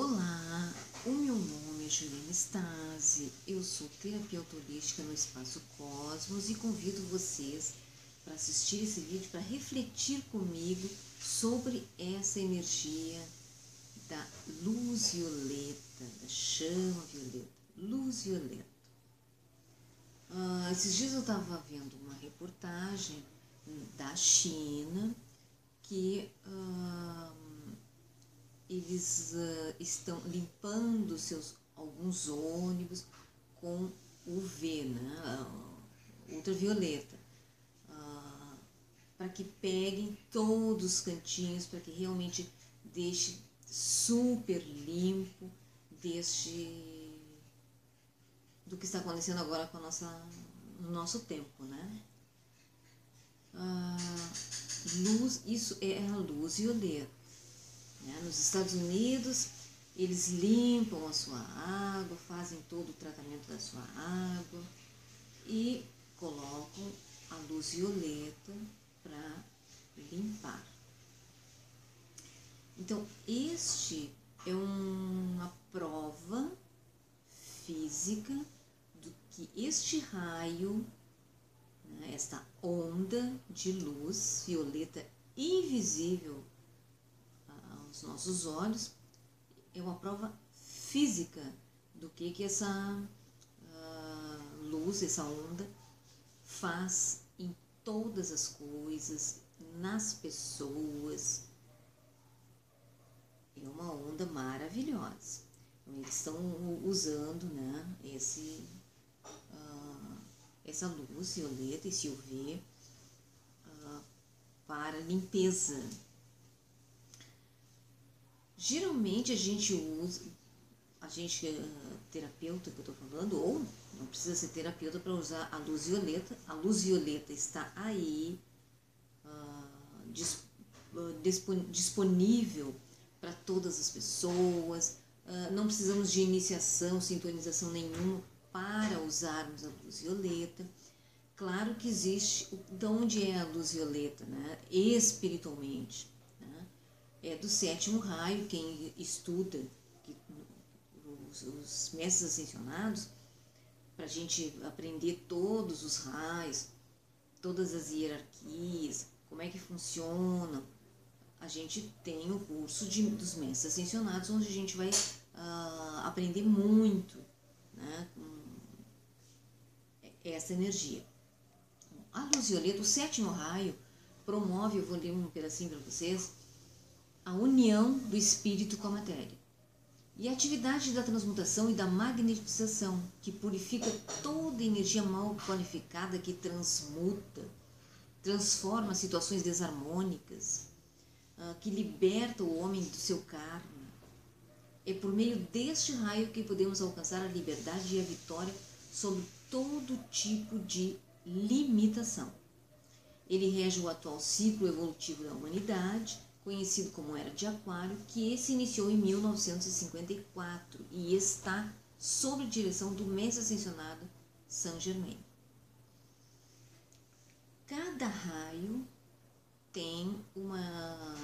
Olá, o meu nome é Juliana Stasi, eu sou terapeuta holística no Espaço Cosmos e convido vocês para assistir esse vídeo, para refletir comigo sobre essa energia da luz violeta, da chama violeta, luz violeta. Ah, esses dias eu estava vendo uma reportagem da China que ah, eles uh, estão limpando seus alguns ônibus com UV, né, ultravioleta, uh, para que peguem todos os cantinhos, para que realmente deixe super limpo deste do que está acontecendo agora com a nossa no nosso tempo, né? Luz, isso é a luz violeta né? Nos Estados Unidos, eles limpam a sua água, fazem todo o tratamento da sua água e colocam a luz violeta para limpar. Então, este é uma prova física do que este raio, né, esta onda de luz violeta invisível os nossos olhos, é uma prova física do que, que essa uh, luz, essa onda faz em todas as coisas, nas pessoas. É uma onda maravilhosa. Então, eles estão usando né, esse, uh, essa luz violeta, esse UV, uh, para limpeza Geralmente a gente usa, a gente é terapeuta que eu estou falando, ou não precisa ser terapeuta para usar a luz violeta. A luz violeta está aí uh, disponível para todas as pessoas. Uh, não precisamos de iniciação, sintonização nenhuma para usarmos a luz violeta. Claro que existe, de onde é a luz violeta, né? Espiritualmente é do sétimo raio, quem estuda os, os mestres ascensionados, para a gente aprender todos os raios, todas as hierarquias, como é que funcionam, a gente tem o curso de, dos mestres ascensionados, onde a gente vai uh, aprender muito né, com essa energia. A luz violeta, o sétimo raio, promove, eu vou ler um pedacinho para vocês, a união do espírito com a matéria. E a atividade da transmutação e da magnetização, que purifica toda energia mal qualificada que transmuta, transforma situações desarmônicas, ah, que liberta o homem do seu karma. É por meio deste raio que podemos alcançar a liberdade e a vitória sobre todo tipo de limitação. Ele rege o atual ciclo evolutivo da humanidade conhecido como Era de Aquário, que se iniciou em 1954 e está sob direção do mestre ascensionado Saint Germain. Cada raio tem uma,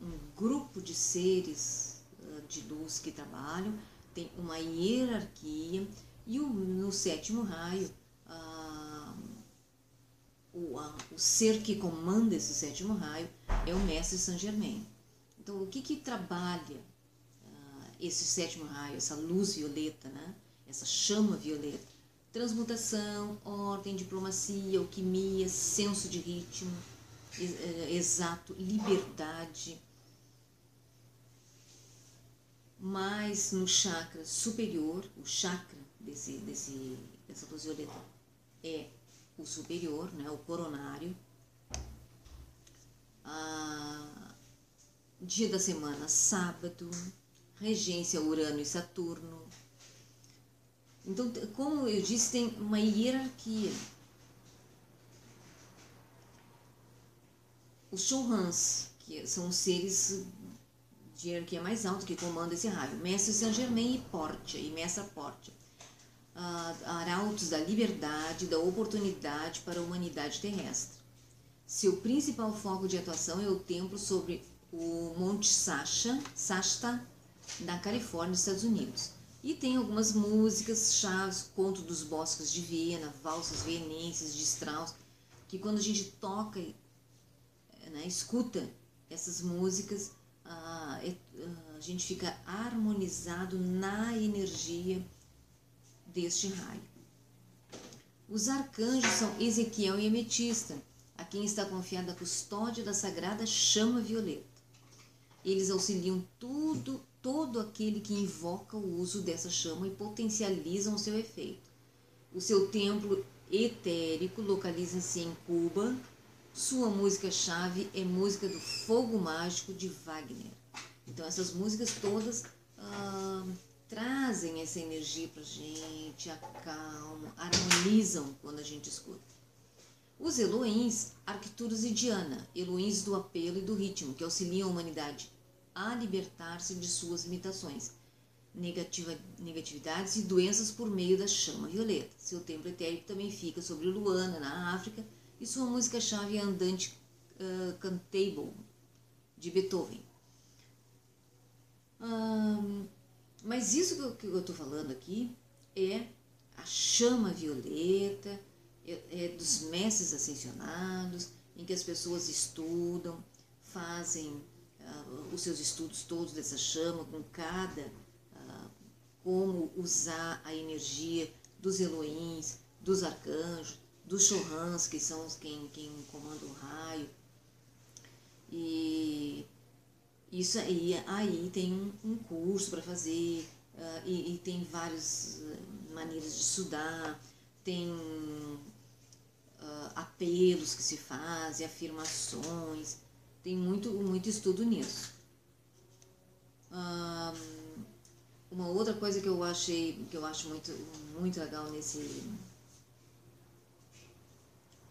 um grupo de seres uh, de luz que trabalham, tem uma hierarquia e o, no sétimo raio uh, o, uh, o ser que comanda esse sétimo raio é o mestre Saint Germain. Então, o que que trabalha uh, esse sétimo raio, essa luz violeta, né? essa chama violeta? Transmutação, ordem, diplomacia, alquimia, senso de ritmo, eh, exato, liberdade. Mas no chakra superior, o chakra desse, desse, dessa luz violeta é o superior, né, o coronário, ah, dia da semana, sábado, regência Urano e Saturno. Então, como eu disse, tem uma hierarquia. Os Chouhans, que são os seres de hierarquia mais alta que comandam esse raio. Mestre Saint Germain e Portia, e Mestra Portia. Ah, arautos da liberdade, da oportunidade para a humanidade terrestre. Seu principal foco de atuação é o templo sobre o Monte Sacha, Sasta, da Califórnia, Estados Unidos. E tem algumas músicas chaves, Conto dos Bosques de Viena, Valsas Vienenses de Strauss, que quando a gente toca, né, escuta essas músicas, a, a gente fica harmonizado na energia deste raio. Os arcanjos são Ezequiel e Ametista, quem está confiada a custódia da sagrada chama violeta. Eles auxiliam tudo, todo aquele que invoca o uso dessa chama e potencializam o seu efeito. O seu templo etérico localiza-se em Cuba. Sua música-chave é música do Fogo Mágico de Wagner. Então, essas músicas todas ah, trazem essa energia para gente, acalmam, harmonizam quando a gente escuta. Os Elohims, Arcturus e Diana, Elohims do apelo e do ritmo, que auxiliam a humanidade a libertar-se de suas limitações, negativa, negatividades e doenças por meio da chama violeta. Seu templo etérico também fica sobre Luana, na África, e sua música-chave é Andante uh, Cantable, de Beethoven. mas isso que eu estou falando aqui é a chama violeta, é, dos mestres ascensionados, em que as pessoas estudam, fazem uh, os seus estudos todos dessa chama, com cada uh, como usar a energia dos Elohims, dos arcanjos, dos Chohans, que são quem, quem comandam o raio. E isso aí, aí tem um, um curso para fazer, uh, e, e, tem várias maneiras de estudar, tem uh, apelos que se fazem, afirmações, tem muito, muito estudo nisso. Uh, uma outra coisa que eu achei, que eu acho muito, muito legal nesse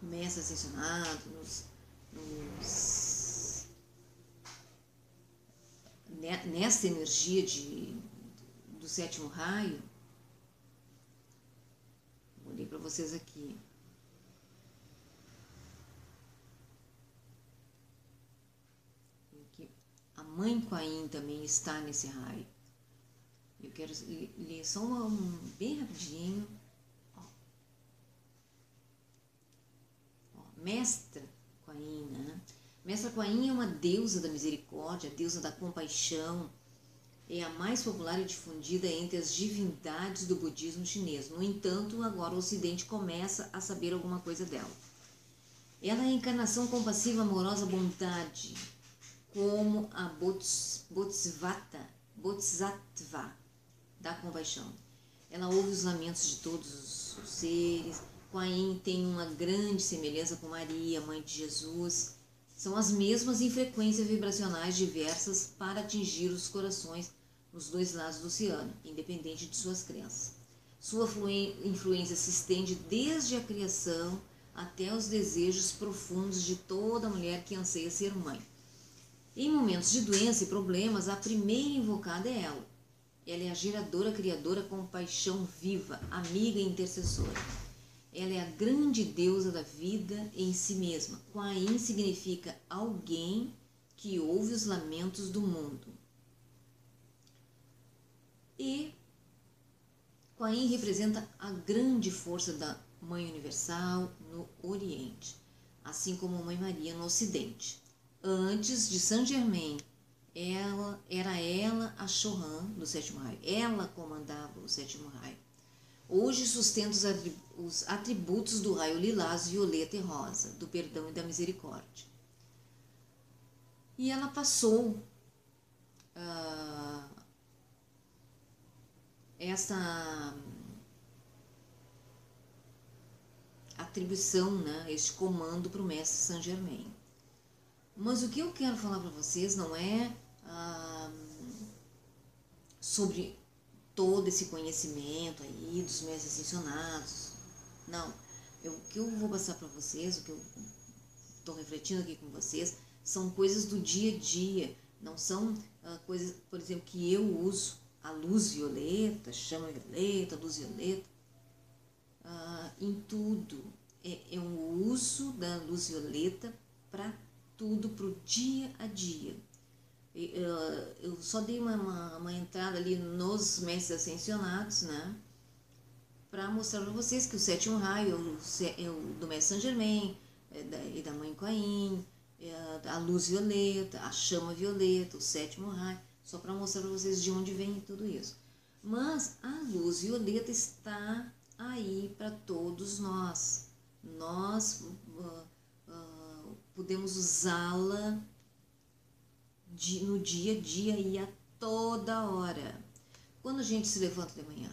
mestre ascensionado, nos, nos, nessa energia de, do sétimo raio, ler para vocês aqui. Mãe Quain também está nesse raio. Eu quero ler só uma, um bem rapidinho. Ó. Ó, Mestra Quain, né? Mestra Quain é uma deusa da misericórdia, deusa da compaixão. É a mais popular e difundida entre as divindades do budismo chinês. No entanto, agora o Ocidente começa a saber alguma coisa dela. Ela é a encarnação compassiva, amorosa, bondade, como a Bodhisattva, Bodhisattva da compaixão. Ela ouve os lamentos de todos os seres. Quain tem uma grande semelhança com Maria, mãe de Jesus. São as mesmas em frequências vibracionais diversas para atingir os corações nos dois lados do oceano, independente de suas crenças. Sua influência se estende desde a criação até os desejos profundos de toda mulher que anseia ser mãe. Em momentos de doença e problemas, a primeira invocada é ela. Ela é a geradora, criadora, compaixão viva, amiga e intercessora. Ela é a grande deusa da vida em si mesma. Quain significa alguém que ouve os lamentos do mundo. E Quain representa a grande força da Mãe Universal no Oriente, assim como a Mãe Maria no Ocidente. Antes de Saint Germain, ela era ela a Chohan do sétimo raio. Ela comandava o sétimo raio. Hoje sustenta os atributos do raio lilás, violeta e rosa, do perdão e da misericórdia. E ela passou uh, essa atribuição, né, esse comando para o mestre Saint Germain. Mas o que eu quero falar para vocês não é ah, sobre todo esse conhecimento aí dos mestres ascensionados. Não. Eu, o que eu vou passar para vocês, o que eu estou refletindo aqui com vocês, são coisas do dia a dia. Não são ah, coisas, por exemplo, que eu uso a luz violeta, chama violeta, luz violeta, ah, em tudo. É, é um uso da luz violeta para tudo para o dia a dia. Eu só dei uma, uma, uma entrada ali nos mestres ascensionados, né? Para mostrar para vocês que o sétimo raio é o do mestre Saint Germain é e da mãe Coaim, é a luz violeta, a chama violeta, o sétimo raio, só para mostrar para vocês de onde vem tudo isso. Mas a luz violeta está aí para todos nós. Nós podemos usá-la no dia a dia e a toda hora. Quando a gente se levanta de manhã,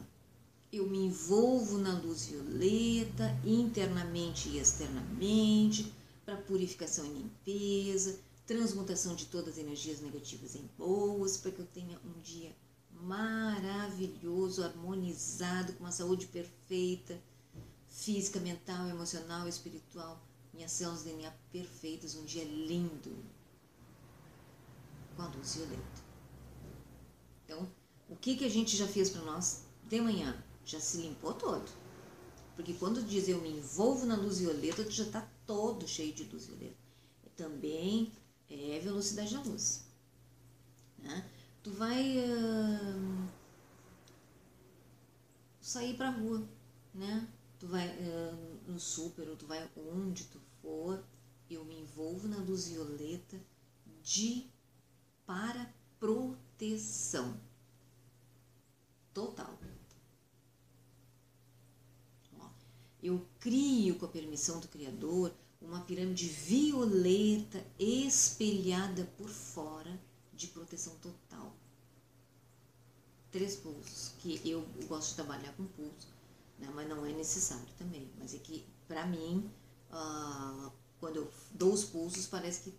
eu me envolvo na luz violeta, internamente e externamente, para purificação e limpeza, transmutação de todas as energias negativas em boas, para que eu tenha um dia maravilhoso, harmonizado, com uma saúde perfeita, física, mental, emocional, espiritual, minhas células DNA perfeitas, um dia lindo, com a luz violeta. Então, o que, que a gente já fez para nós de manhã? Já se limpou todo. Porque quando diz eu me envolvo na luz violeta, tu já está todo cheio de luz violeta. Também é velocidade da luz. Né? Tu vai uh, sair pra rua, né? Tu vai uh, no super ou tu vai onde tu for, eu me envolvo na luz violeta de para proteção total. Eu crio com a permissão do Criador uma pirâmide violeta espelhada por fora de proteção total. Três pulsos, que eu gosto de trabalhar com pulso, né, mas não é necessário também. Mas é que, para mim, uh, quando eu dou os pulsos, parece que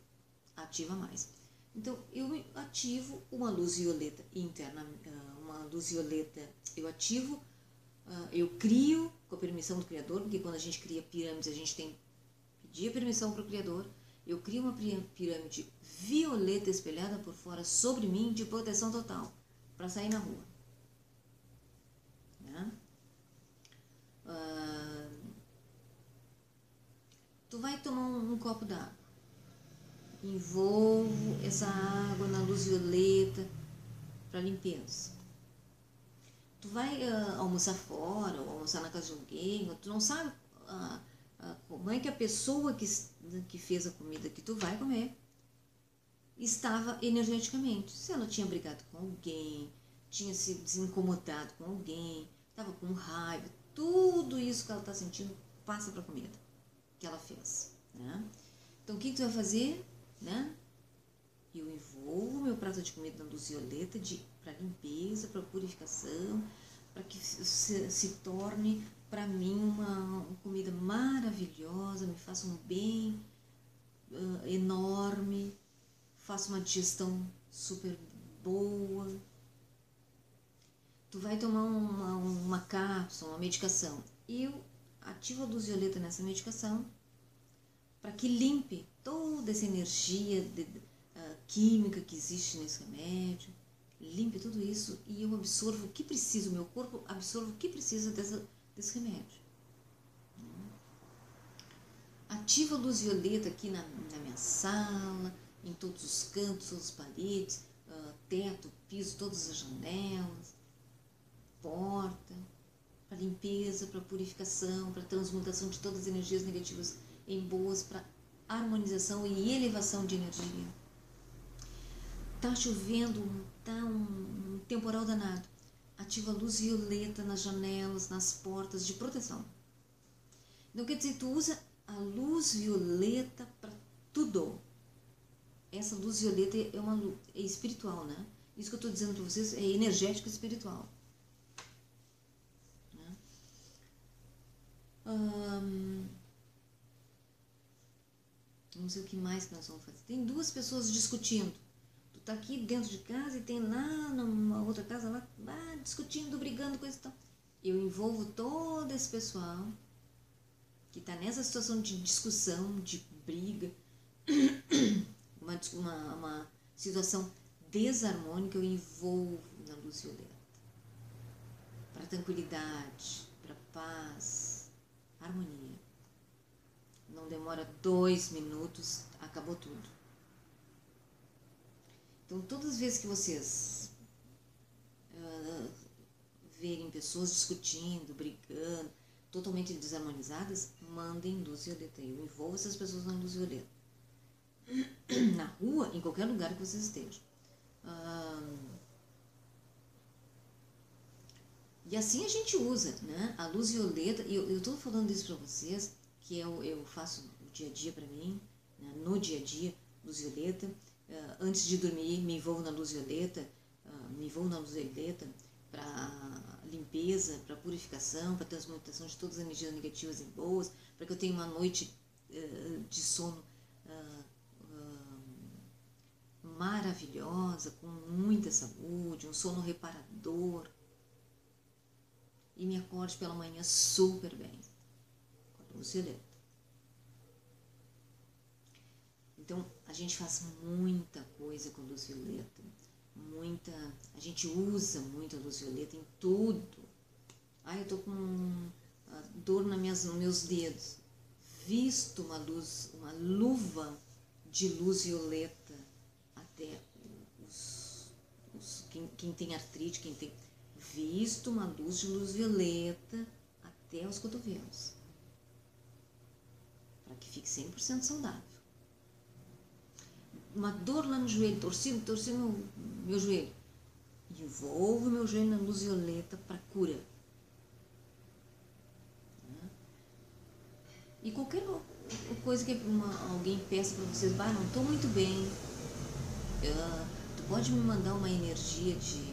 ativa mais. Então, eu ativo uma luz violeta interna, uh, uma luz violeta, eu ativo ah, eu crio com a permissão do Criador, porque quando a gente cria pirâmides, a gente tem que pedir a permissão para o Criador. Eu crio uma pirâmide violeta espelhada por fora sobre mim de proteção total para sair na rua. Né? Uh, tu vai tomar um, um copo d'água. Envolvo essa água na luz violeta para limpeza tu vai uh, almoçar fora ou almoçar na casa de alguém, tu não sabe uh, uh, como é que a pessoa que, que fez a comida que tu vai comer estava energeticamente. Se ela tinha brigado com alguém, tinha se desincomodado com alguém, estava com raiva, tudo isso que ela está sentindo passa para a comida que ela fez. Né? Então o que, que tu vai fazer? Né? Eu envolvo meu prato de comida na luz violeta para limpeza, para purificação, para que se, se torne para mim uma, uma, comida maravilhosa, me faça um bem uh, enorme, faça uma digestão super boa. Tu vai tomar uma, uma cápsula, uma medicação. Eu ativo a luz violeta nessa medicação para que limpe toda essa energia de, uh, química que existe nesse remédio limpe tudo isso e eu absorvo o que preciso, o meu corpo absorve o que precisa dessa, desse remédio. Ativa a luz violeta aqui na, na minha sala, em todos os cantos, todas as paredes, uh, teto, piso, todas as janelas, porta, para limpeza, para purificação, para transmutação de todas as energias negativas em boas, para harmonização e elevação de energia. Tá chovendo, tá um, um temporal danado. Ativa a luz violeta nas janelas, nas portas de proteção. Então quer dizer, tu usa a luz violeta para tudo. Essa luz violeta é uma é espiritual, né? Isso que eu estou dizendo para vocês é energético espiritual. Hum, não sei o que mais que nós vamos fazer. Tem duas pessoas discutindo tá aqui dentro de casa e tem lá numa outra casa lá, lá discutindo, brigando, coisa e tal. Eu envolvo todo esse pessoal que está nessa situação de discussão, de briga, uma, uma, uma situação desarmônica, eu envolvo na luz violeta. Para tranquilidade, para paz, harmonia. Não demora dois minutos, acabou tudo. Então, todas as vezes que vocês uh, verem pessoas discutindo, brigando, totalmente desarmonizadas, mandem luz violeta. Eu envolvo essas pessoas na luz violeta. Na rua, em qualquer lugar que vocês estejam. Uh, e assim a gente usa, né? A luz violeta, e eu estou falando isso para vocês, que eu, eu faço o dia a dia para mim, né? no dia a dia, luz violeta. Uh, antes de dormir, me envolvo na luz violeta, uh, me envolvo na luz violeta para limpeza, para purificação, para transmutação de todas as energias negativas e boas, para que eu tenha uma noite uh, de sono maravilhosa, com muita saúde, um sono reparador e me acorde pela manhã super bem, com a luz violeta. Então, a gente faz muita coisa com a luz violeta, muita, a gente usa muito a luz violeta em tudo. Ah, eu tô com dor nas minhas, nos meus dedos. Visto uma luz, uma luva de luz violeta até os, os quem, quem tem artrite, quem tem visto uma luz de luz violeta até os cotovelos, para que fique 100% saudável. Uma dor lá no joelho, torci, torci meu, meu joelho. Envolvo meu joelho na luz violeta para cura. E qualquer coisa que uma, alguém peça para vocês, bah, não estou muito bem, uh, tu pode me mandar uma energia de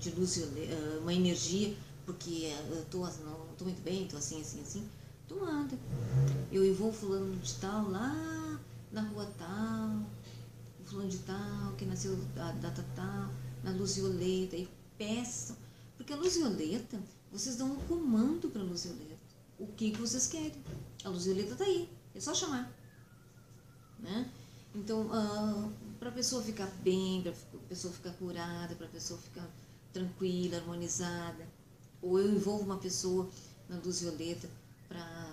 de luz, eh, uma energia, porque eu tô, não estou muito bem, estou assim, assim, assim, tu manda. Eu envolvo fulano de tal lá na rua tal, o fulano de tal, que nasceu a data tal, na luz violeta, e peçam. Porque a luz violeta, vocês dão um comando para a luz violeta. O que, que vocês querem? A luz violeta está aí, é só chamar. Né? Então, uh, ah, para a pessoa ficar bem, para a pessoa ficar curada, para a pessoa ficar tranquila, harmonizada. Ou eu envolvo uma pessoa na luz violeta para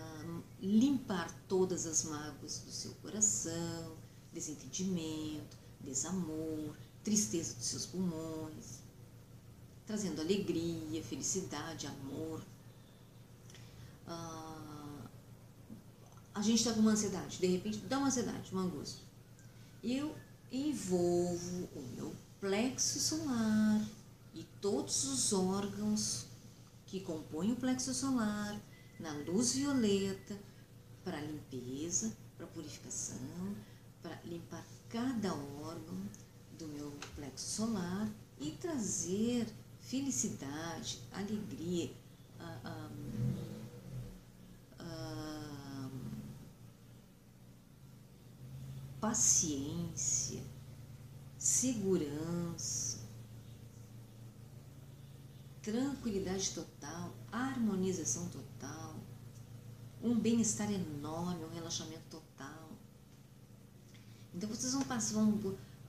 limpar todas as mágoas do seu coração, desentendimento, desamor, tristeza dos seus pulmões, trazendo alegria, felicidade, amor. Ah, a gente está com uma ansiedade, de repente dá uma ansiedade, uma angústia. Eu envolvo o meu plexo solar e todos os órgãos que compõem o plexo solar na luz violeta para limpeza, para purificação, para limpar cada órgão do meu plexo solar e trazer felicidade, alegria, paciência, segurança tranquilidade total, harmonização total, um bem-estar enorme, um relaxamento total. Então vocês vão passar,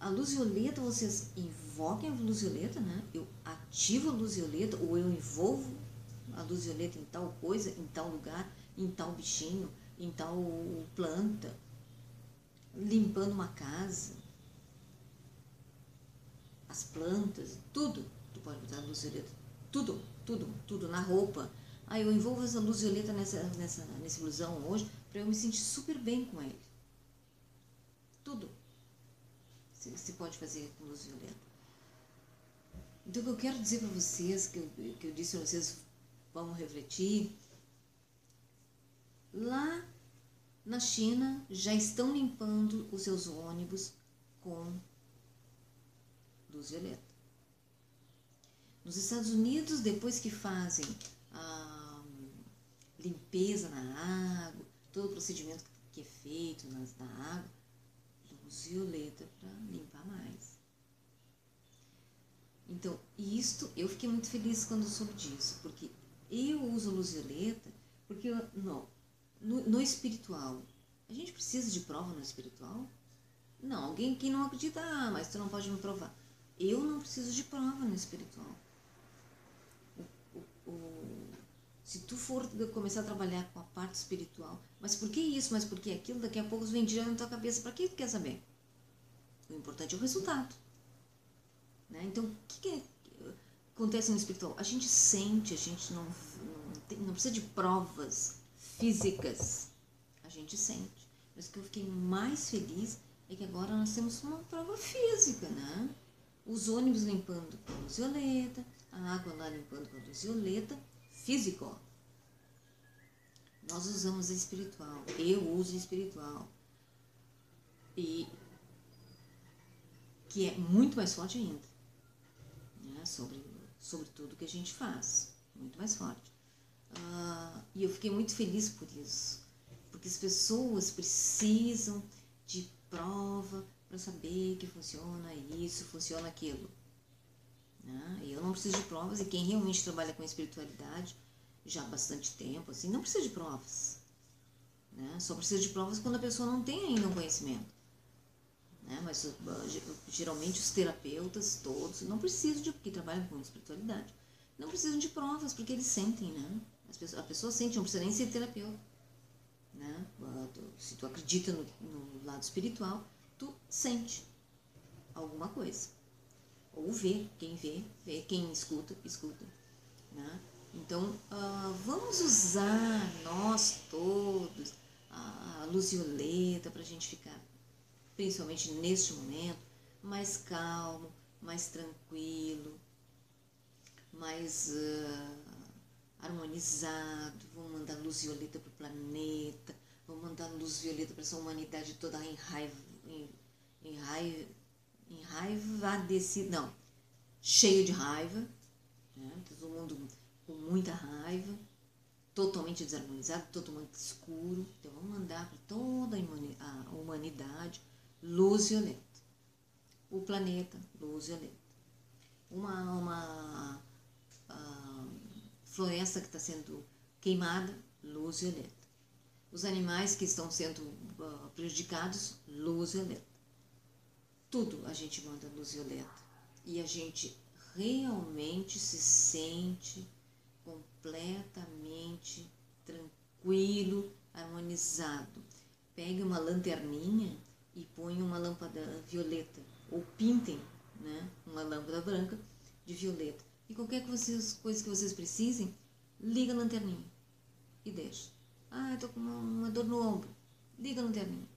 a luz violeta, vocês invoquem a luz violeta, né? Eu ativo a luz violeta ou eu envolvo a luz violeta em tal coisa, em tal lugar, em tal bichinho, em tal planta, limpando uma casa, as plantas, tudo. Tu pode botar a luz violeta tudo, tudo, tudo na roupa. Aí eu envolvo essa luz violeta nessa, nessa, nesse blusão hoje para eu me sentir super bem com ele. Tudo se, se pode fazer com luz violeta. Então o que eu quero dizer para vocês, que eu, que eu disse vocês, vamos refletir. Lá na China já estão limpando os seus ônibus com luz violeta. Nos Estados Unidos, depois que fazem a limpeza na água, todo o procedimento que é feito na, na água, luz violeta para limpar mais. Então, isto, eu fiquei muito feliz quando soube disso, porque eu uso luz violeta, porque não, no, no espiritual, a gente precisa de prova no espiritual? Não, alguém que não acredita, ah, mas tu não pode me provar. Eu não preciso de prova no espiritual o, se tu for começar a trabalhar com a parte espiritual, mas por que isso, mas por que aquilo, daqui a pouco vem direto na tua cabeça, para que tu quer saber? O importante é o resultado. Né? Então, o que, que acontece no espiritual? A gente sente, a gente não, não, tem, não precisa de provas físicas. A gente sente. Mas o que eu fiquei mais feliz é que agora nós temos uma prova física, né? Os ônibus limpando com luz violeta, a água lá limpando luz violeta, físico. Nós usamos espiritual. Eu uso espiritual. E que é muito mais forte ainda. Né? Sobre, sobre tudo que a gente faz. Muito mais forte. Uh, e eu fiquei muito feliz por isso. Porque as pessoas precisam de prova para saber que funciona isso, funciona aquilo. Né? Eu não preciso de provas e quem realmente trabalha com espiritualidade já há bastante tempo, assim, não precisa de provas. Né? Só precisa de provas quando a pessoa não tem ainda um conhecimento. Né? Mas uh, geralmente os terapeutas todos não precisam de, porque trabalham com espiritualidade, não precisam de provas, porque eles sentem, né? Pessoas, a pessoa sente, não precisa nem ser terapeuta. Né? Se tu acredita no, no lado espiritual, tu sente alguma coisa. Ou vê, quem vê, vê, quem escuta, escuta. Né? Então, uh, vamos usar nós todos a luz violeta para a gente ficar, principalmente neste momento, mais calmo, mais tranquilo, mais uh, harmonizado. Vamos mandar luz violeta para o planeta, vamos mandar luz violeta para essa humanidade toda em raiva, desse, não, cheio de raiva, né? todo mundo com muita raiva, totalmente desarmonizado, totalmente escuro. Então vamos mandar para toda a humanidade luz violeta. O planeta, luz violeta. Uma, uma uh, floresta que está sendo queimada, luz violeta. Os animais que estão sendo uh, prejudicados, luz violeta. Tudo a gente manda luz violeta. E a gente realmente se sente completamente tranquilo, harmonizado. Pegue uma lanterninha e põe uma lâmpada violeta, ou pintem né, uma lâmpada branca de violeta. E qualquer coisa que vocês precisem, liga a lanterninha e deixa. Ah, eu tô com uma, uma dor no ombro. Liga a lanterninha.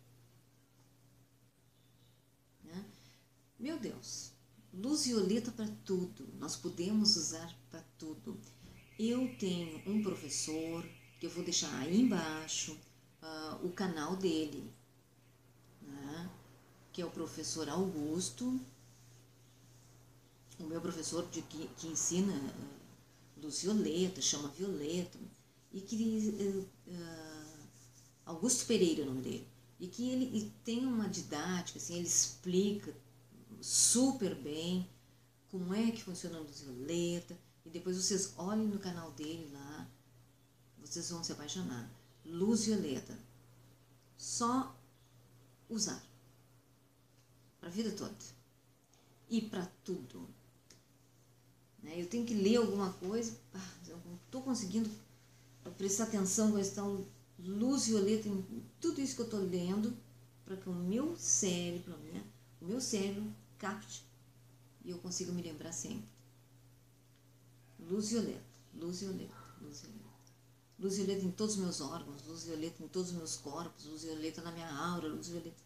Né? Meu Deus, luz violeta para tudo. Nós podemos usar para tudo. Eu tenho um professor, que eu vou deixar aí embaixo, uh, o canal dele, né? que é o professor Augusto, o meu professor de, que, que ensina uh, luz violeta, chama violeta, e que uh, Augusto Pereira é o nome dele, e que ele e tem uma didática, assim, ele explica super bem como é que funciona a luz violeta, e depois vocês olhem no canal dele lá, vocês vão se apaixonar. Luz violeta. Só usar. Para a vida toda. E para tudo. Né? Eu tenho que ler alguma coisa, eu não estou conseguindo prestar atenção com essa luz violeta em tudo isso que eu estou lendo, para que o meu cérebro, né, o meu cérebro capte e eu consiga me lembrar sempre. Luz violeta, luz violeta, luz violeta. Luz violeta em todos os meus órgãos, luz violeta em todos os meus corpos, luz violeta na minha aura, luz violeta.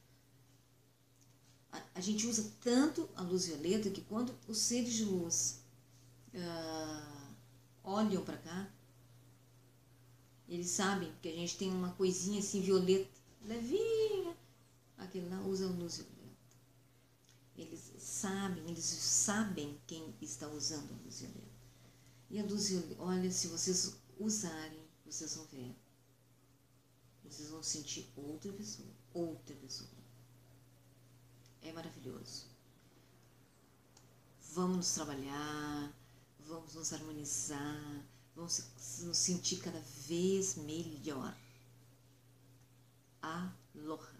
A, a gente usa tanto a luz violeta que quando os seres de luz uh, olham para cá, eles sabem que a gente tem uma coisinha assim violeta, levinha. Aquele lá usa luz violeta. Eles sabem, eles sabem quem está usando a luz violeta. E a luz violeta, olha, se vocês usarem, vocês vão ver. Vocês vão sentir outra pessoa, outra pessoa. É maravilhoso. Vamos nos trabalhar, vamos nos harmonizar, vamos nos sentir cada vez melhor. Aloha.